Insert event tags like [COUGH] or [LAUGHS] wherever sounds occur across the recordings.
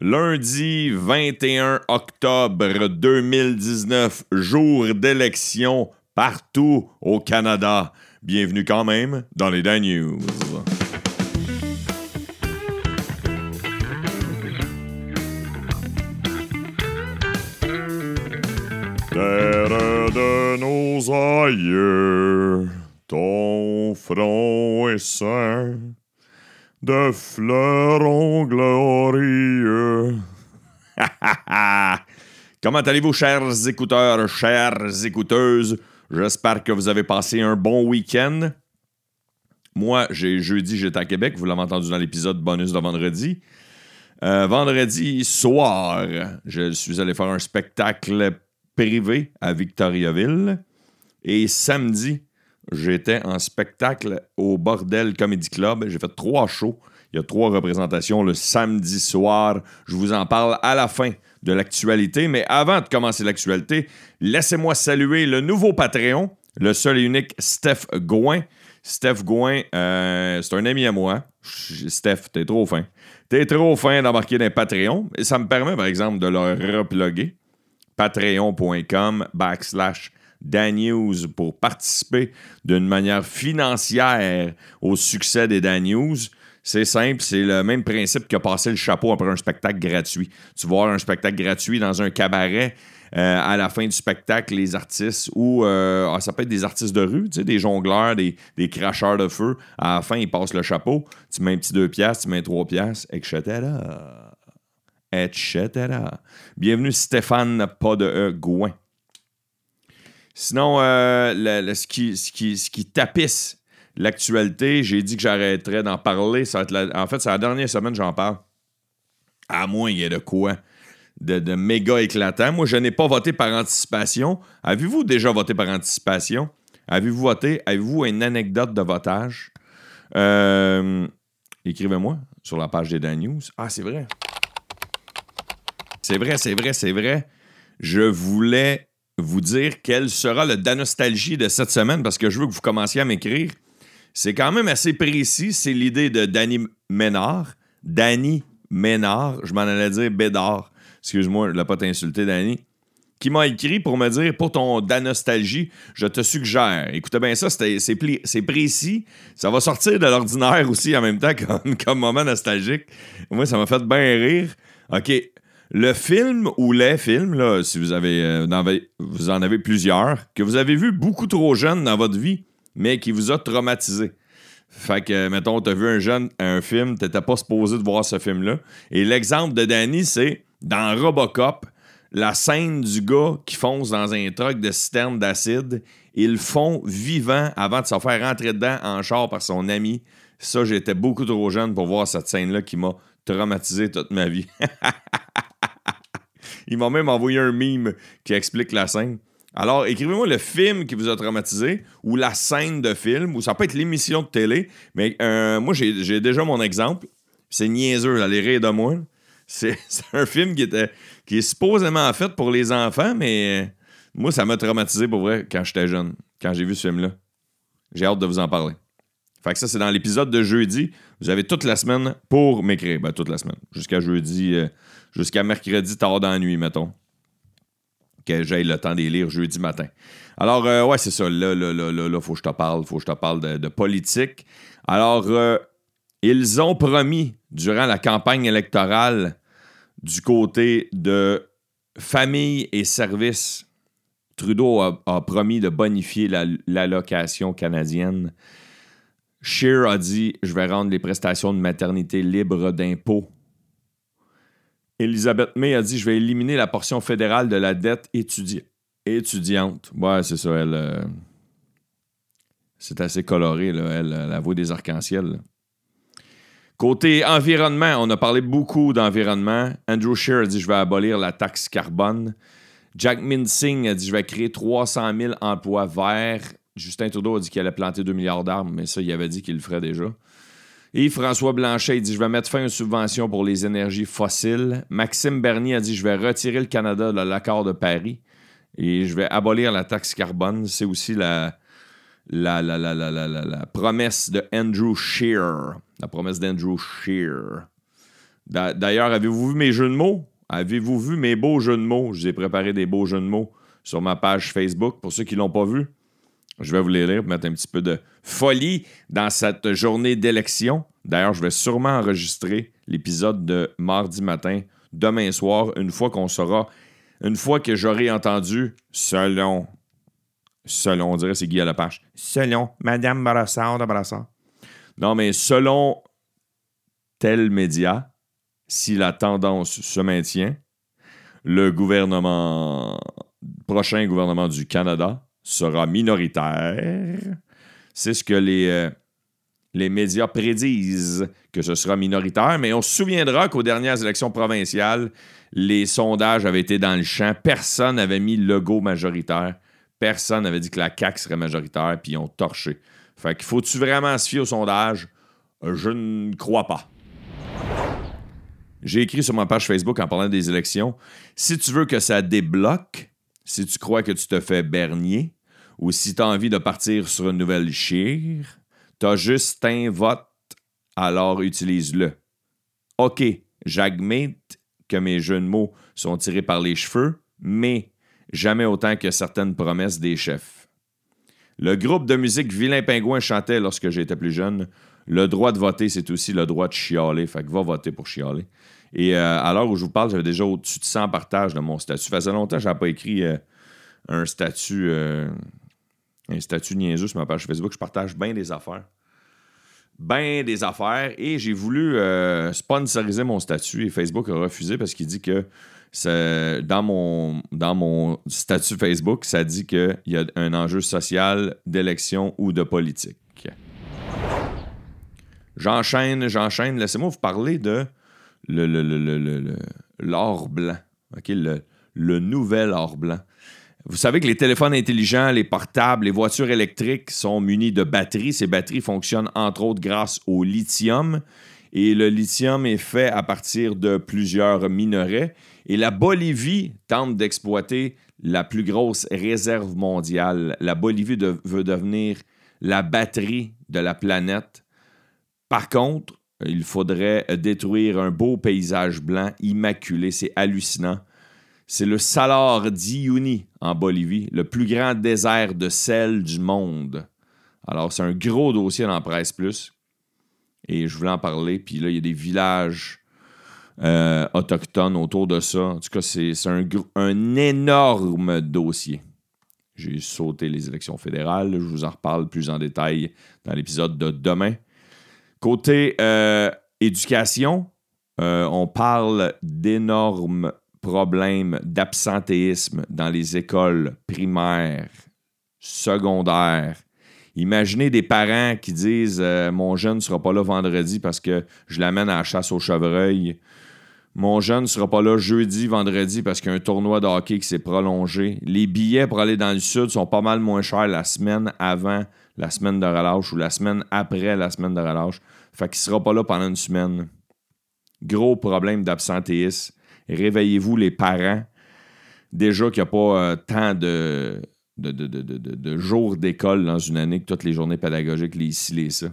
Lundi 21 octobre 2019, jour d'élection partout au Canada. Bienvenue quand même dans les Dan News. Terre de nos aïeux, ton front est saint de fleurons glorieux. [LAUGHS] Comment allez-vous, chers écouteurs, chères écouteuses? J'espère que vous avez passé un bon week-end. Moi, j'ai jeudi, j'étais à Québec. Vous l'avez entendu dans l'épisode bonus de vendredi. Euh, vendredi soir, je suis allé faire un spectacle privé à Victoriaville. Et samedi, j'étais en spectacle au Bordel Comedy Club. J'ai fait trois shows. Il y a trois représentations le samedi soir. Je vous en parle à la fin de l'actualité. Mais avant de commencer l'actualité, laissez-moi saluer le nouveau Patreon, le seul et unique Steph Gouin. Steph Gouin, euh, c'est un ami à moi. Steph, t'es trop fin. T'es trop fin d'embarquer dans Patreon. Et ça me permet, par exemple, de le reploguer. Patreon.com backslash News pour participer d'une manière financière au succès des Dan News. C'est simple, c'est le même principe que passer le chapeau après un spectacle gratuit. Tu vois un spectacle gratuit dans un cabaret. Euh, à la fin du spectacle, les artistes, ou euh, ah, ça peut être des artistes de rue, tu sais, des jongleurs, des, des, cracheurs de feu. À la fin, ils passent le chapeau. Tu mets un petit 2 piastres, tu mets 3 piastres, etc. Etc. Bienvenue Stéphane, pas de E, Gouin. Sinon, euh, ce, qui, ce, qui, ce qui tapisse l'actualité, j'ai dit que j'arrêterais d'en parler. Ça va être en fait, c'est la dernière semaine que j'en parle. À moins il y ait de quoi de, de méga éclatant. Moi, je n'ai pas voté par anticipation. Avez-vous déjà voté par anticipation? Avez-vous voté? Avez-vous une anecdote de votage? Euh, Écrivez-moi sur la page des Dan News. Ah, c'est vrai. C'est vrai, c'est vrai, c'est vrai. Je voulais vous dire quelle sera le Danostalgie de cette semaine parce que je veux que vous commenciez à m'écrire. C'est quand même assez précis. C'est l'idée de Danny Ménard. Danny Ménard. Je m'en allais dire Bédard. Excuse-moi, je ne l'ai pas t'insulté, Danny. Qui m'a écrit pour me dire pour ton Danostalgie, je te suggère. Écoutez bien ça, c'est précis. Ça va sortir de l'ordinaire aussi en même temps comme, comme moment nostalgique. Moi, ça m'a fait bien rire. OK, le film ou les films, là, si vous avez, euh, vous en avez plusieurs, que vous avez vu beaucoup trop jeune dans votre vie, mais qui vous a traumatisé. Fait que, mettons, t'as vu un jeune, un film, t'étais pas supposé de voir ce film-là. Et l'exemple de Danny, c'est dans Robocop, la scène du gars qui fonce dans un truck de citerne d'acide, ils font vivant avant de se faire rentrer dedans en char par son ami. Ça, j'étais beaucoup trop jeune pour voir cette scène-là qui m'a traumatisé toute ma vie. [LAUGHS] Il m'a même envoyé un meme qui explique la scène. Alors, écrivez-moi le film qui vous a traumatisé ou la scène de film, ou ça peut être l'émission de télé. Mais euh, moi, j'ai déjà mon exemple. C'est niaiseux, allez rire de moi. [LAUGHS] C'est un film qui, était, qui est supposément fait pour les enfants, mais euh, moi, ça m'a traumatisé pour vrai quand j'étais jeune, quand j'ai vu ce film-là. J'ai hâte de vous en parler. Fait que ça, c'est dans l'épisode de jeudi. Vous avez toute la semaine pour m'écrire. Ben, toute la semaine. Jusqu'à jeudi. Euh, jusqu'à mercredi tard dans la nuit, mettons. Que j'aille le temps de lire jeudi matin. Alors, euh, ouais, c'est ça. Là, là, là, là, faut que je te parle. Faut que je te parle de, politique. Alors, euh, ils ont promis, durant la campagne électorale, du côté de famille et services, Trudeau a, promis de bonifier l'allocation canadienne. Scheer a dit Je vais rendre les prestations de maternité libres d'impôts Elisabeth May a dit Je vais éliminer la portion fédérale de la dette étudiante. Ouais, c'est ça, elle. Euh, c'est assez coloré, là, elle, la voix des arcs-en-ciel. Côté environnement, on a parlé beaucoup d'environnement. Andrew Scheer a dit Je vais abolir la taxe carbone. Jack Minsing a dit Je vais créer 300 000 emplois verts. Justin Trudeau a dit qu'il allait planter 2 milliards d'arbres, mais ça, il avait dit qu'il le ferait déjà. Et François Blanchet dit Je vais mettre fin aux subventions pour les énergies fossiles. Maxime Bernier a dit Je vais retirer le Canada de l'accord de Paris et je vais abolir la taxe carbone. C'est aussi la, la, la, la, promesse de Andrew Scheer. La promesse d'Andrew Scheer D'ailleurs, avez-vous vu mes jeux de mots? Avez-vous vu mes beaux jeux de mots? Je vous ai préparé des beaux jeux de mots sur ma page Facebook. Pour ceux qui ne l'ont pas vu, je vais vous les lire pour mettre un petit peu de folie dans cette journée d'élection. D'ailleurs, je vais sûrement enregistrer l'épisode de mardi matin, demain soir, une fois qu'on saura, une fois que j'aurai entendu, selon, selon, on dirait c'est Guy à la page, selon Madame Brassard de Brassard. Non, mais selon tel média, si la tendance se maintient, le gouvernement, prochain gouvernement du Canada sera minoritaire. C'est ce que les, euh, les médias prédisent que ce sera minoritaire, mais on se souviendra qu'aux dernières élections provinciales, les sondages avaient été dans le champ. Personne n'avait mis le logo majoritaire. Personne n'avait dit que la CAQ serait majoritaire, puis ils ont torché. Fait qu'il faut-tu vraiment se fier au sondage? Je ne crois pas. J'ai écrit sur ma page Facebook en parlant des élections. Si tu veux que ça débloque, si tu crois que tu te fais bernier, ou si tu as envie de partir sur une nouvelle chire, tu as juste un vote, alors utilise-le. OK, j'admets que mes jeux de mots sont tirés par les cheveux, mais jamais autant que certaines promesses des chefs. Le groupe de musique Vilain Pingouin chantait lorsque j'étais plus jeune le droit de voter, c'est aussi le droit de chialer. Fait que va voter pour chialer. Et euh, à l'heure où je vous parle, j'avais déjà au-dessus de 100 partages de mon statut. Ça faisait longtemps que je n'avais pas écrit euh, un statut euh, un statut niaiseux sur ma page Facebook. Je partage bien des affaires. Bien des affaires. Et j'ai voulu sponsoriser mon statut et Facebook a refusé parce qu'il dit que dans mon, dans mon statut Facebook, ça dit qu'il y a un enjeu social d'élection ou de politique. J'enchaîne, j'enchaîne. Laissez-moi vous parler de l'or blanc. Le, le nouvel or blanc. Vous savez que les téléphones intelligents, les portables, les voitures électriques sont munis de batteries. Ces batteries fonctionnent entre autres grâce au lithium. Et le lithium est fait à partir de plusieurs minerais. Et la Bolivie tente d'exploiter la plus grosse réserve mondiale. La Bolivie veut devenir la batterie de la planète. Par contre, il faudrait détruire un beau paysage blanc immaculé. C'est hallucinant. C'est le Salar d'Uyuni en Bolivie, le plus grand désert de sel du monde. Alors, c'est un gros dossier dans Presse Plus. Et je voulais en parler. Puis là, il y a des villages euh, autochtones autour de ça. En tout cas, c'est un, un énorme dossier. J'ai sauté les élections fédérales. Je vous en reparle plus en détail dans l'épisode de demain. Côté euh, éducation, euh, on parle d'énormes problèmes d'absentéisme dans les écoles primaires, secondaires. Imaginez des parents qui disent euh, Mon jeune ne sera pas là vendredi parce que je l'amène à la chasse au chevreuil. Mon jeune ne sera pas là jeudi, vendredi parce qu'il y a un tournoi de hockey qui s'est prolongé. Les billets pour aller dans le sud sont pas mal moins chers la semaine avant la semaine de relâche ou la semaine après la semaine de relâche. Fait qu'il sera pas là pendant une semaine. Gros problème d'absentéisme. Réveillez-vous les parents. Déjà qu'il n'y a pas euh, tant de, de, jours d'école dans une année que toutes les journées pédagogiques, les ici, les ça.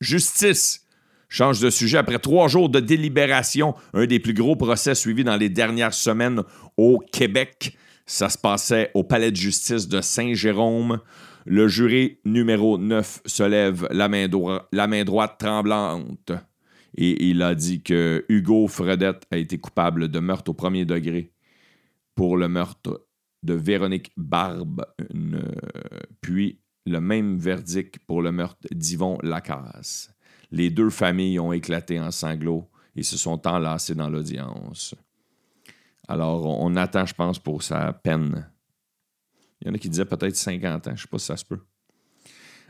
Justice. Change de sujet. Après trois jours de délibération, un des plus gros procès suivis dans les dernières semaines au Québec. Ça se passait au Palais de justice de Saint-Jérôme. Le jury numéro 9 se lève la main, droite tremblante et il a dit que Hugo Fredette a été coupable de meurtre au premier degré pour le meurtre de Véronique Barbe, puis le même verdict pour le meurtre d'Yvon Lacasse. Les deux familles ont éclaté en sanglots et se sont enlacées dans l'audience. Alors, on attend, je pense, pour sa peine il y en a qui disaient peut-être 50 ans. Je ne sais pas si ça se peut.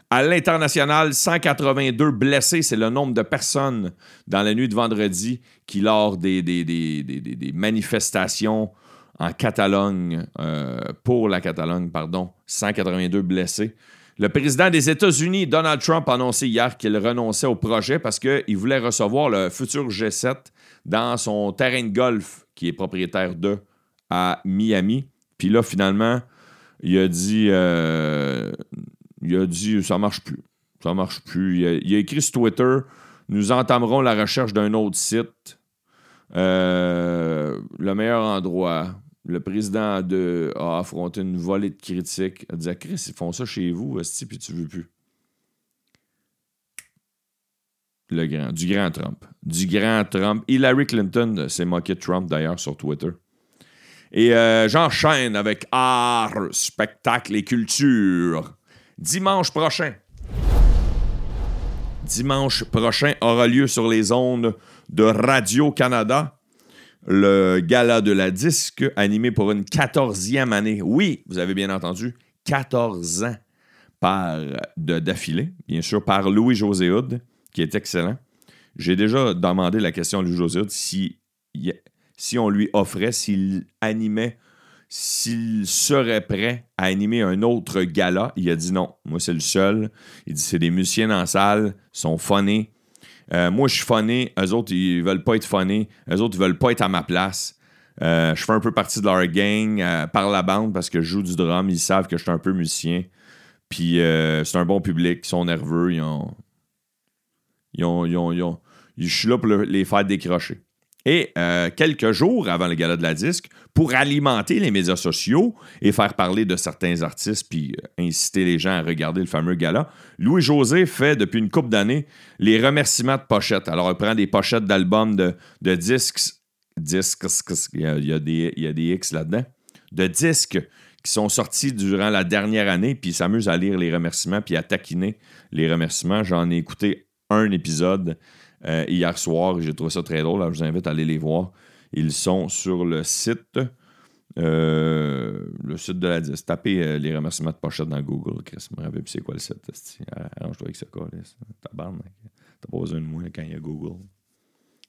À l'international, 182 blessés, c'est le nombre de personnes dans la nuit de vendredi qui, lors des, des, manifestations en Catalogne, euh, pour la Catalogne, pardon, 182 blessés. Le président des États-Unis, Donald Trump, a annoncé hier qu'il renonçait au projet parce qu'il voulait recevoir le futur G7 dans son terrain de golf, qui est propriétaire de, à Miami. Puis là, finalement, il a dit euh, il a dit ça marche plus. Ça marche plus. Il a, écrit sur Twitter Nous entamerons la recherche d'un autre site. Euh, le meilleur endroit. Le président de, a affronté une volée de critiques. A dit Chris, ils font ça chez vous, puis tu veux plus. Le grand, du grand Trump. Du grand Trump. Hillary Clinton s'est moqué de Trump d'ailleurs sur Twitter. Et euh, j'enchaîne avec art, spectacle et culture. Dimanche prochain. Dimanche prochain aura lieu sur les ondes de Radio-Canada le gala de la disque animé pour une quatorzième année. Oui, vous avez bien entendu, 14 ans par d'affilée, bien sûr, par Louis-José qui est excellent. J'ai déjà demandé la question à Louis José si, si on lui offrait, s'il animait, s'il serait prêt à animer un autre gala. Il a dit non. Moi, c'est le seul. Il dit c'est des musiciens dans la salle, sont phonés. Euh, moi, je suis phoné. Eux autres, ils veulent pas être phonés. Eux autres, ils veulent pas être à ma place. Euh, je fais un peu partie de leur gang euh, par la bande parce que je joue du drum. Ils savent que je suis un peu musicien. Puis c'est un bon public. Ils sont nerveux. Ils ont, je suis là pour les faire décrocher. Et euh, quelques jours avant le gala de la disque, pour alimenter les médias sociaux et faire parler de certains artistes, puis euh, inciter les gens à regarder le fameux gala, Louis-José fait depuis une couple d'années les remerciements de pochettes. Alors, il prend des pochettes d'albums de, disques, disques, il y, a, des, il y a des X là-dedans, de disques qui sont sortis durant la dernière année, puis s'amuse à lire les remerciements, puis à taquiner les remerciements. J'en ai écouté un épisode euh, hier soir. J'ai trouvé ça très drôle. je vous invite à aller les voir. Ils sont sur le site. Euh, le site de la disque. Tapez euh, les remerciements de pochette dans Google. Chris, me c'est quoi le site. Arrange-toi avec ce cas. T'as pas besoin de moi quand il y a Google.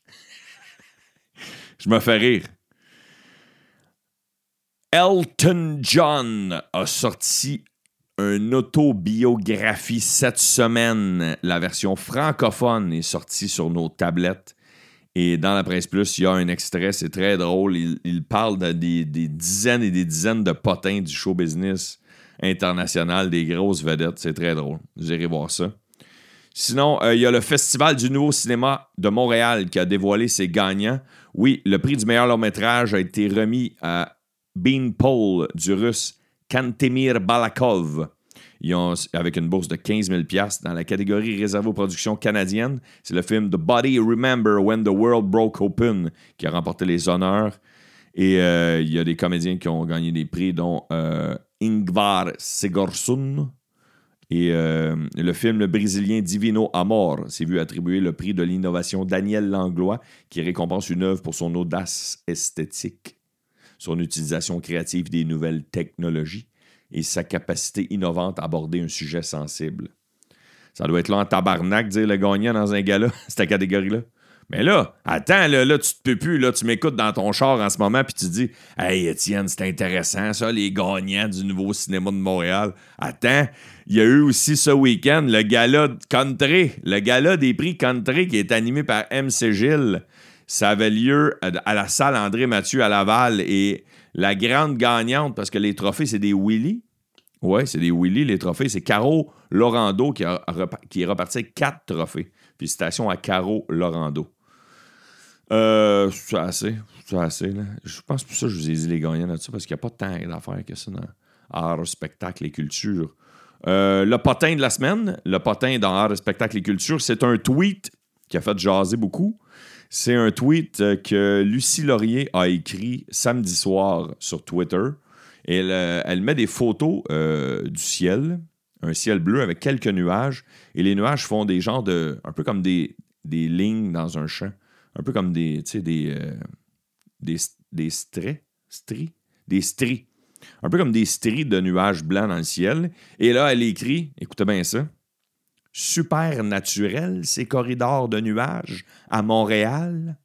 [LAUGHS] je me fais rire. Elton John a sorti une autobiographie cette semaine. La version francophone est sortie sur nos tablettes. Et dans la presse plus, il y a un extrait, c'est très drôle. Il, parle de des, dizaines et des dizaines de potins du show business international, des grosses vedettes. C'est très drôle. Vous irez voir ça. Sinon, euh, il y a le Festival du Nouveau Cinéma de Montréal qui a dévoilé ses gagnants. Oui, le prix du meilleur long métrage a été remis à Bean Paul du russe Kantemir Balakov. avec une bourse de 15 000 dans la catégorie réservée aux productions canadiennes. C'est le film The Body Remember When the World Broke Open qui a remporté les honneurs. Et euh, il y a des comédiens qui ont gagné des prix, dont euh, Ingvar Sigurdsson. Et euh, le film brésilien Divino Amor s'est vu attribuer le prix de l'innovation Daniel Langlois, qui récompense une œuvre pour son audace esthétique son utilisation créative des nouvelles technologies et sa capacité innovante à aborder un sujet sensible. Ça doit être là en tabarnak, dire le gagnant dans un gala, [LAUGHS] cette catégorie-là. Mais là, attends, là, là, tu te peux plus, là, tu m'écoutes dans ton char en ce moment, puis tu dis Hey Étienne, c'est intéressant, ça, les gagnants du nouveau cinéma de Montréal. Attends, il y a eu aussi ce week-end le gala country, le gala des prix country qui est animé par MC Gilles. Ça avait lieu à la salle André Mathieu à Laval et la grande gagnante, parce que les trophées, c'est des Willy. Oui, c'est des Willy, les trophées. C'est Caro Lorando qui, qui est reparti quatre trophées. Félicitations à Caro Lorando. Euh, c'est assez. C'est assez. Je pense pour ça que je vous ai dit les gagnants là-dessus, parce qu'il n'y a pas tant d'affaires que ça dans art, spectacle et culture. Euh, le potin de la semaine, le potin dans art, spectacle et culture, c'est un tweet qui a fait jaser beaucoup. C'est un tweet euh, que Lucie Laurier a écrit samedi soir sur Twitter. Elle, euh, met des photos euh, du ciel, un ciel bleu avec quelques nuages. Et les nuages font des genres de. un peu comme des, des lignes dans un champ. Un peu comme des. Tu sais, des, des, des stries. Des stries. Un peu comme des stries de nuages blancs dans le ciel. Et là, elle écrit, écoutez bien ça super naturel, ces corridors de nuages à Montréal?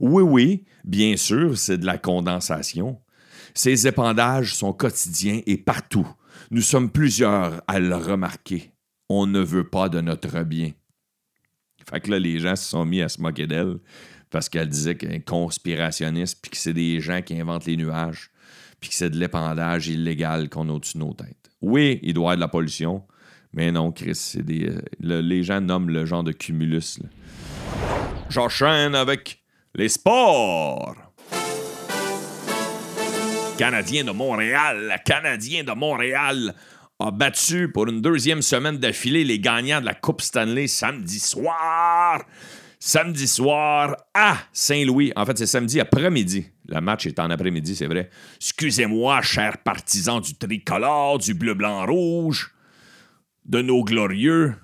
Oui, oui, bien sûr, c'est de la condensation. Ces épandages sont quotidiens et partout. Nous sommes plusieurs à le remarquer. On ne veut pas de notre bien. Fait que là, les gens se sont mis à se moquer d'elle parce qu'elle disait qu'elle est conspirationniste, puis que c'est des gens qui inventent les nuages, puis que c'est de l'épandage illégal qu'on a au-dessus de nos têtes. Oui, il doit y avoir de la pollution, mais non, Chris, euh, les gens nomment le genre de cumulus. J'enchaîne avec les sports. Canadien de Montréal, Canadien de Montréal a battu pour une deuxième semaine d'affilée les gagnants de la Coupe Stanley samedi soir. Samedi soir à Saint-Louis. En fait, c'est samedi après-midi. Le match est en après-midi, c'est vrai. Excusez-moi, chers partisans du tricolore, du bleu, blanc, rouge, de nos glorieux.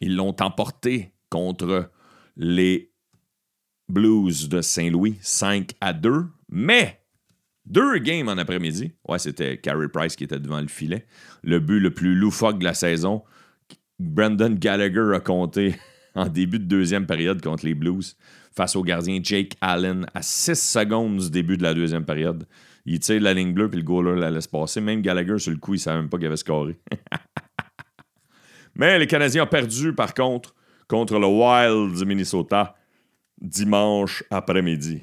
Ils l'ont emporté contre les Blues de Saint-Louis 5 à 2. Mais deux games en après-midi. Ouais, c'était Carey Price qui était devant le filet. Le but le plus loufoque de la saison. Brandon Gallagher a compté [LAUGHS] en début de deuxième période contre les Blues face au gardien Jake Allen à 6 secondes du début de la deuxième période. Il tire la ligne bleue puis le goaler la laisse passer. Même Gallagher, sur le coup, il ne savait même pas qu'il avait scoré. [LAUGHS] Mais les Canadiens ont perdu, par contre, contre le Wild du Minnesota dimanche après-midi.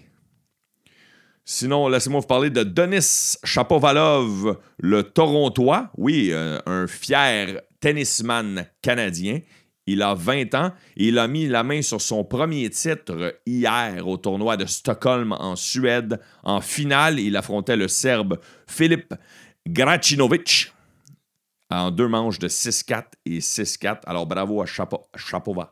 Sinon, laissez-moi vous parler de Denis Chapovalov, le Torontois. Oui, euh, un fier tennisman canadien. Il a 20 ans et il a mis la main sur son premier titre hier au tournoi de Stockholm en Suède. En finale, il affrontait le Serbe Filip Gracinovic en deux manches de 6-4 et 6-4. Alors bravo à Chapovalov.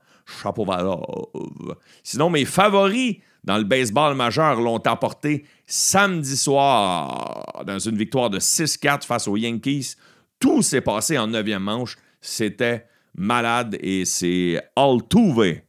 Sinon, mes favoris dans le baseball majeur l'ont apporté samedi soir dans une victoire de 6-4 face aux Yankees. Tout s'est passé en neuvième manche. C'était malade et c'est Altuve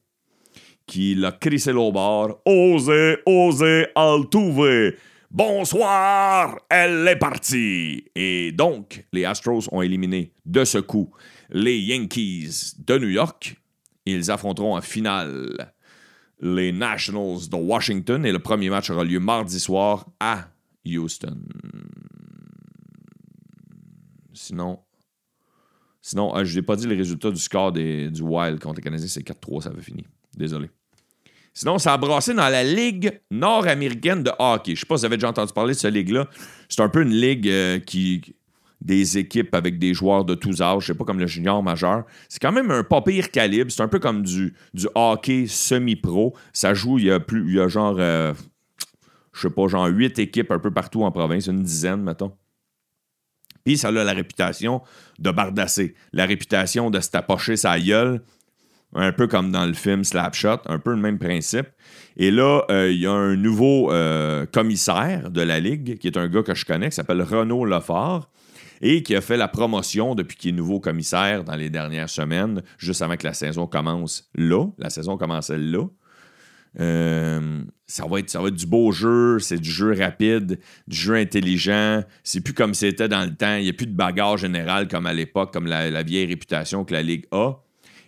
qui l'a crissé au bord. Osez, osez, Altuve. Bonsoir, elle est partie. Et donc, les Astros ont éliminé de ce coup les Yankees de New York. Ils affronteront en finale les Nationals de Washington et le premier match aura lieu mardi soir à Houston. Sinon, sinon euh, je n'ai pas dit le résultat du score des, du Wild contre les Canadiens, c'est 4-3, ça avait fini. Désolé. Sinon, ça a brassé dans la Ligue nord-américaine de hockey. Je ne sais pas si vous avez déjà entendu parler de cette ligue-là. C'est un peu une ligue euh, qui, des équipes avec des joueurs de tous âges, c'est pas comme le junior majeur. C'est quand même un pas pire calibre. C'est un peu comme du, hockey semi-pro. Ça joue, il y a plus, il y a genre, euh, je sais pas, genre huit équipes un peu partout en province, une dizaine, mettons. Puis ça a la réputation de bardasser, la réputation de se tapocher sa gueule, un peu comme dans le film Slapshot, un peu le même principe. Et là, euh, il y a un nouveau euh, commissaire de la Ligue, qui est un gars que je connais, qui s'appelle Renaud Lefort et qui a fait la promotion depuis qu'il est nouveau commissaire dans les dernières semaines, juste avant que la saison commence là. La saison commençait là. Euh, ça, va être, ça va être du beau jeu, c'est du jeu rapide, du jeu intelligent. C'est plus comme c'était dans le temps. Il n'y a plus de bagarre générale comme à l'époque, comme la, la, vieille réputation que la Ligue a.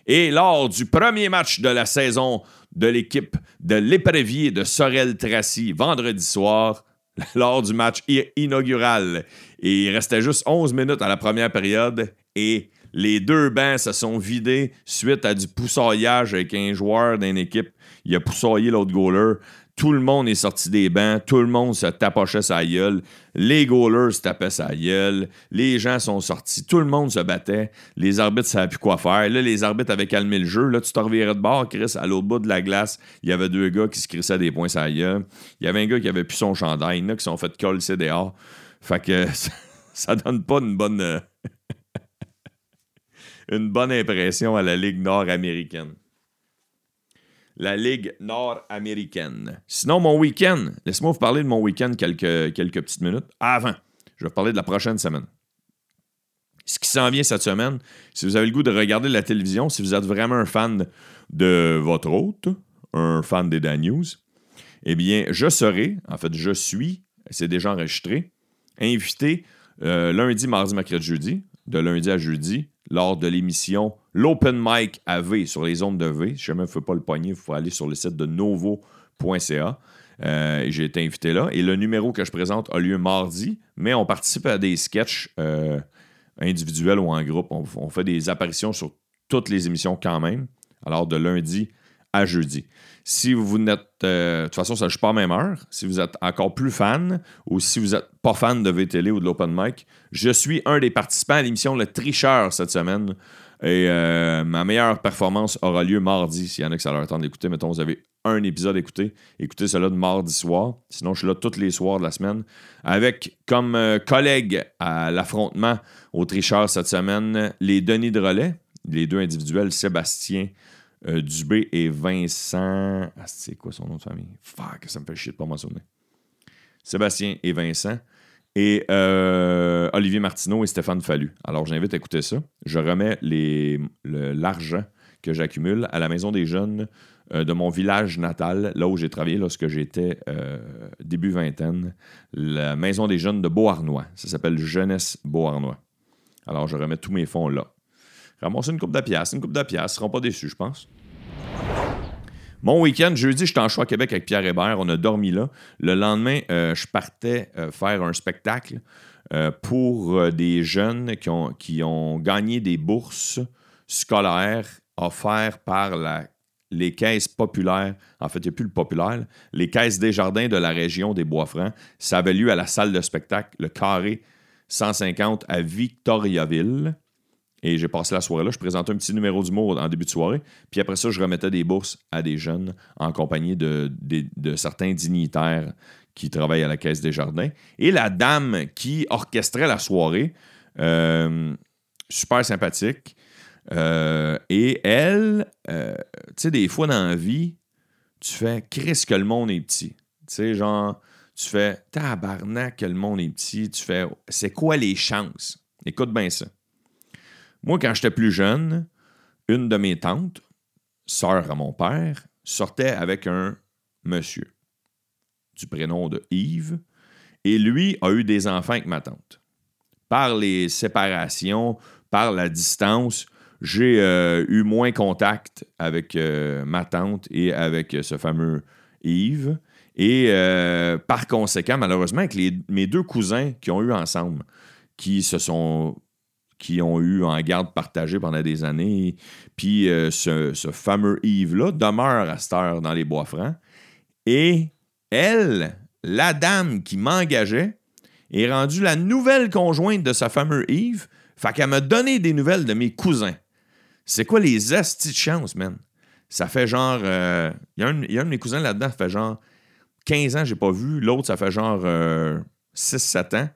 Et lors du premier match de la saison de l'équipe de l'épervier de Sorel-Tracy, vendredi soir, [LAUGHS] lors du match inaugural. Il restait juste 11 minutes à la première période et les deux bancs se sont vidés suite à du poussaillage avec un joueur d'une équipe. Il a poussaillé l'autre goaler. Tout le monde est sorti des bancs, tout le monde se tapochait sa gueule, les goalers se tapaient sa gueule, les gens sont sortis, tout le monde se battait, les arbitres ne savaient plus quoi faire. Là, les arbitres avaient calmé le jeu. Là, tu te revirais de bord, Chris, à l'autre bout de la glace, il y avait deux gars qui se crissaient des points sa gueule. Il y avait un gars qui avait plus son chandail, il y qui sont fait coller dehors. Fait que [LAUGHS] ça donne pas une bonne. Euh, [LAUGHS] une bonne impression à la Ligue nord-américaine la Ligue nord-américaine. Sinon, mon week-end, laissez-moi vous parler de mon week-end quelques, quelques petites minutes. avant, je vais vous parler de la prochaine semaine. Ce qui s'en vient cette semaine, si vous avez le goût de regarder la télévision, si vous êtes vraiment un fan de votre hôte, un fan des Dan News, eh bien, je serai, en fait, je suis, c'est déjà enregistré, invité euh, lundi, mardi, mercredi, jeudi, de lundi à jeudi, lors de l'émission L'Open Mic à V sur les ondes de V. Si jamais vous ne pouvez pas le poignet, vous pouvez aller sur le site de novo.ca. Euh, j'ai été invité là. Et le numéro que je présente a lieu mardi, mais on participe à des sketchs euh, individuels ou en groupe. On, fait des apparitions sur toutes les émissions quand même. Alors de lundi à jeudi. Si vous n'êtes. Euh, de toute façon, ça ne joue pas à même heure. Si vous êtes encore plus fan ou si vous n'êtes pas fan de VTL ou de l'Open Mic, je suis un des participants à l'émission Le Tricheur cette semaine. Et euh, ma meilleure performance aura lieu mardi, s'il y en a qui ça leur temps d'écouter. Mettons, vous avez un épisode à écouter. Écoutez cela de mardi soir. Sinon, je suis là tous les soirs de la semaine. Avec comme euh, collègue à l'affrontement au tricheur cette semaine, les Denis de relais, les deux individuels, Sébastien euh, Dubé et Vincent. Ah, c'est quoi son nom de famille? Fuck, ça me fait chier de pas m'en souvenir. Sébastien et Vincent. Et euh, Olivier Martineau et Stéphane Fallu. Alors, j'invite à écouter ça. Je remets l'argent que j'accumule à la Maison des Jeunes euh, de mon village natal, là où j'ai travaillé lorsque j'étais début vingtaine, la Maison des Jeunes de Beauharnois. Ça s'appelle Jeunesse Beauharnois. Alors, je remets tous mes fonds là. Ramasser une coupe de pièces, une coupe de pièces, ils seront pas déçus, je pense. Mon week-end, jeudi, j'étais en choix à Québec avec Pierre Hébert. On a dormi là. Le lendemain, euh, je partais euh, faire un spectacle euh, pour des jeunes qui ont, gagné des bourses scolaires offertes par les caisses populaires. En fait, il n'y a plus le populaire. Les caisses des jardins de la région des Bois-Francs. Ça avait lieu à la salle de spectacle, le carré 150 à Victoriaville. Et j'ai passé la soirée là. Je présentais un petit numéro d'humour en début de soirée. Puis après ça, je remettais des bourses à des jeunes en compagnie de, certains dignitaires qui travaillent à la Caisse des Jardins. Et la dame qui orchestrait la soirée, euh, super sympathique. Euh, et elle, euh, tu sais, des fois dans la vie, tu fais Chris que le monde est petit. Tu sais, genre, tu fais tabarnak que le monde est petit. Tu fais c'est quoi les chances? Écoute bien ça. Moi, quand j'étais plus jeune, une de mes tantes, sœur à mon père, sortait avec un monsieur du prénom de Yves, et lui a eu des enfants avec ma tante. Par les séparations, par la distance, j'ai euh, eu moins contact avec euh, ma tante et avec ce fameux Yves. Et euh, par conséquent, malheureusement, avec mes deux cousins qui ont eu ensemble, qui se sont qui ont eu en garde partagée pendant des années. Puis euh, ce, fameux Yves-là demeure à cette heure dans les Bois-Francs. Et elle, la dame qui m'engageait, est rendue la nouvelle conjointe de sa fameux Yves. Fait qu'elle m'a donné des nouvelles de mes cousins. C'est quoi les astis de chance, man? Ça fait genre. Euh, il y, a un de mes cousins là-dedans, ça fait genre 15 ans, j'ai pas vu. L'autre, ça fait genre 6-7 euh, ans.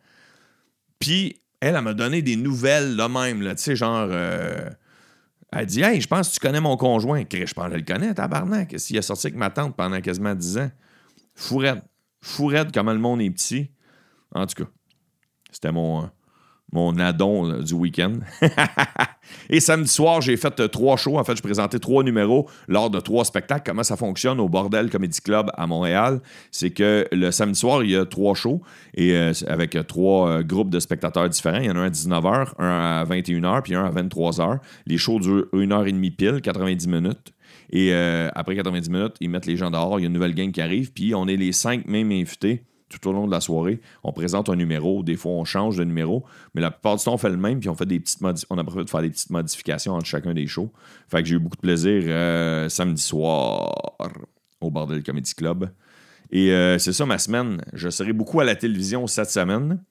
Puis elle, elle m'a donné des nouvelles là même, là, tu sais, genre. Euh, elle dit Hey, je pense que tu connais mon conjoint. Je pense que je le connais, tabarnak. S'il a sorti avec ma tante pendant quasiment 10 ans. Fourette. Fourette, comment le monde est petit. En tout cas, c'était mon, mon addon du week-end. [LAUGHS] Et samedi soir, j'ai fait euh, trois shows. En fait, je présentais trois numéros lors de trois spectacles. Comment ça fonctionne au Bordel Comedy Club à Montréal? C'est que le samedi soir, il y a trois shows euh, avec trois euh, groupes de spectateurs différents. Il y en a un à 19h, un à 21h, puis un à 23h. Les shows durent une heure et demie pile, 90 minutes. Et après 90 minutes, ils mettent les gens dehors. Il y a une nouvelle gang qui arrive, puis on est les cinq mêmes invités tout au long de la soirée. On présente un numéro, des fois on change de numéro, mais la plupart du temps on fait le même, puis on fait des petites on a de faire des petites modifications entre chacun des shows. Fait que j'ai eu beaucoup de plaisir euh, samedi soir au Bordel Comedy Club. Et euh, c'est ça ma semaine. Je serai beaucoup à la télévision cette semaine.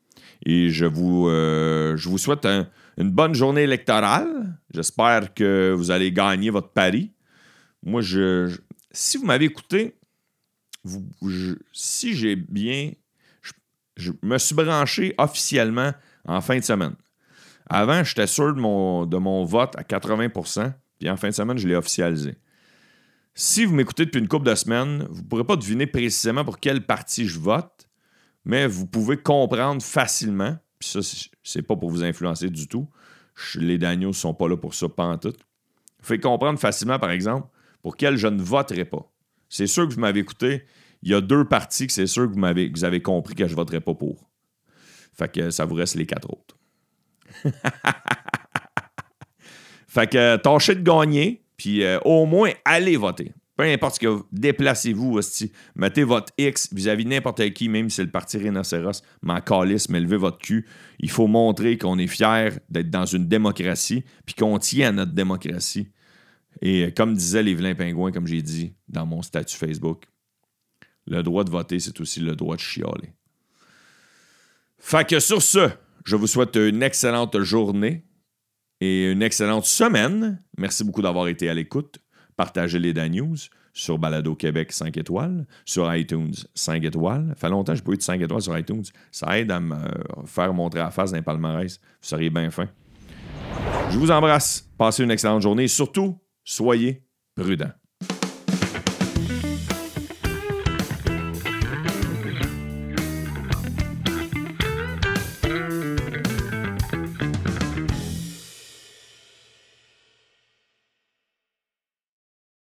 Et je vous, euh, je vous souhaite une bonne journée électorale. J'espère que vous allez gagner votre pari. Moi, je si vous m'avez écouté, si j'ai bien. Je, me suis branché officiellement en fin de semaine. Avant, j'étais sûr de mon, de mon vote à 80% puis en fin de semaine, je l'ai officialisé. Si vous m'écoutez depuis une couple de semaines, vous ne pourrez pas deviner précisément pour quelle partie je vote, mais vous pouvez comprendre facilement, puis ça, c'est pas pour vous influencer du tout. les Daniels ne sont pas là pour ça, pas en tout. Vous pouvez comprendre facilement, par exemple, pour quel je ne voterai pas. C'est sûr que vous m'avez écouté. Il y a deux parties que c'est sûr que vous, avez, compris que je ne voterai pas pour. Fait que ça vous reste les quatre autres. [LAUGHS] fait que tâchez de gagner, puis euh, au moins allez voter. Peu importe ce que vous, déplacez-vous, mettez votre X vis-à-vis de n'importe qui, même si c'est le parti rhinocéros, m'en calisse, mais levez votre cul. Il faut montrer qu'on est fier d'être dans une démocratie, puis qu'on tient à notre démocratie. Et comme disaient les vilains pingouins, comme j'ai dit dans mon statut Facebook, le droit de voter, c'est aussi le droit de chialer. Fait que sur ce, je vous souhaite une excellente journée et une excellente semaine. Merci beaucoup d'avoir été à l'écoute. Partagez les Dan News sur Balado Québec 5 étoiles, sur iTunes 5 étoiles. Ça fait longtemps que je n'ai pas eu de 5 étoiles sur iTunes. Ça aide à me faire montrer la face d'un palmarès. Vous seriez bien fin. Je vous embrasse. Passez une excellente journée. surtout, soyez prudents.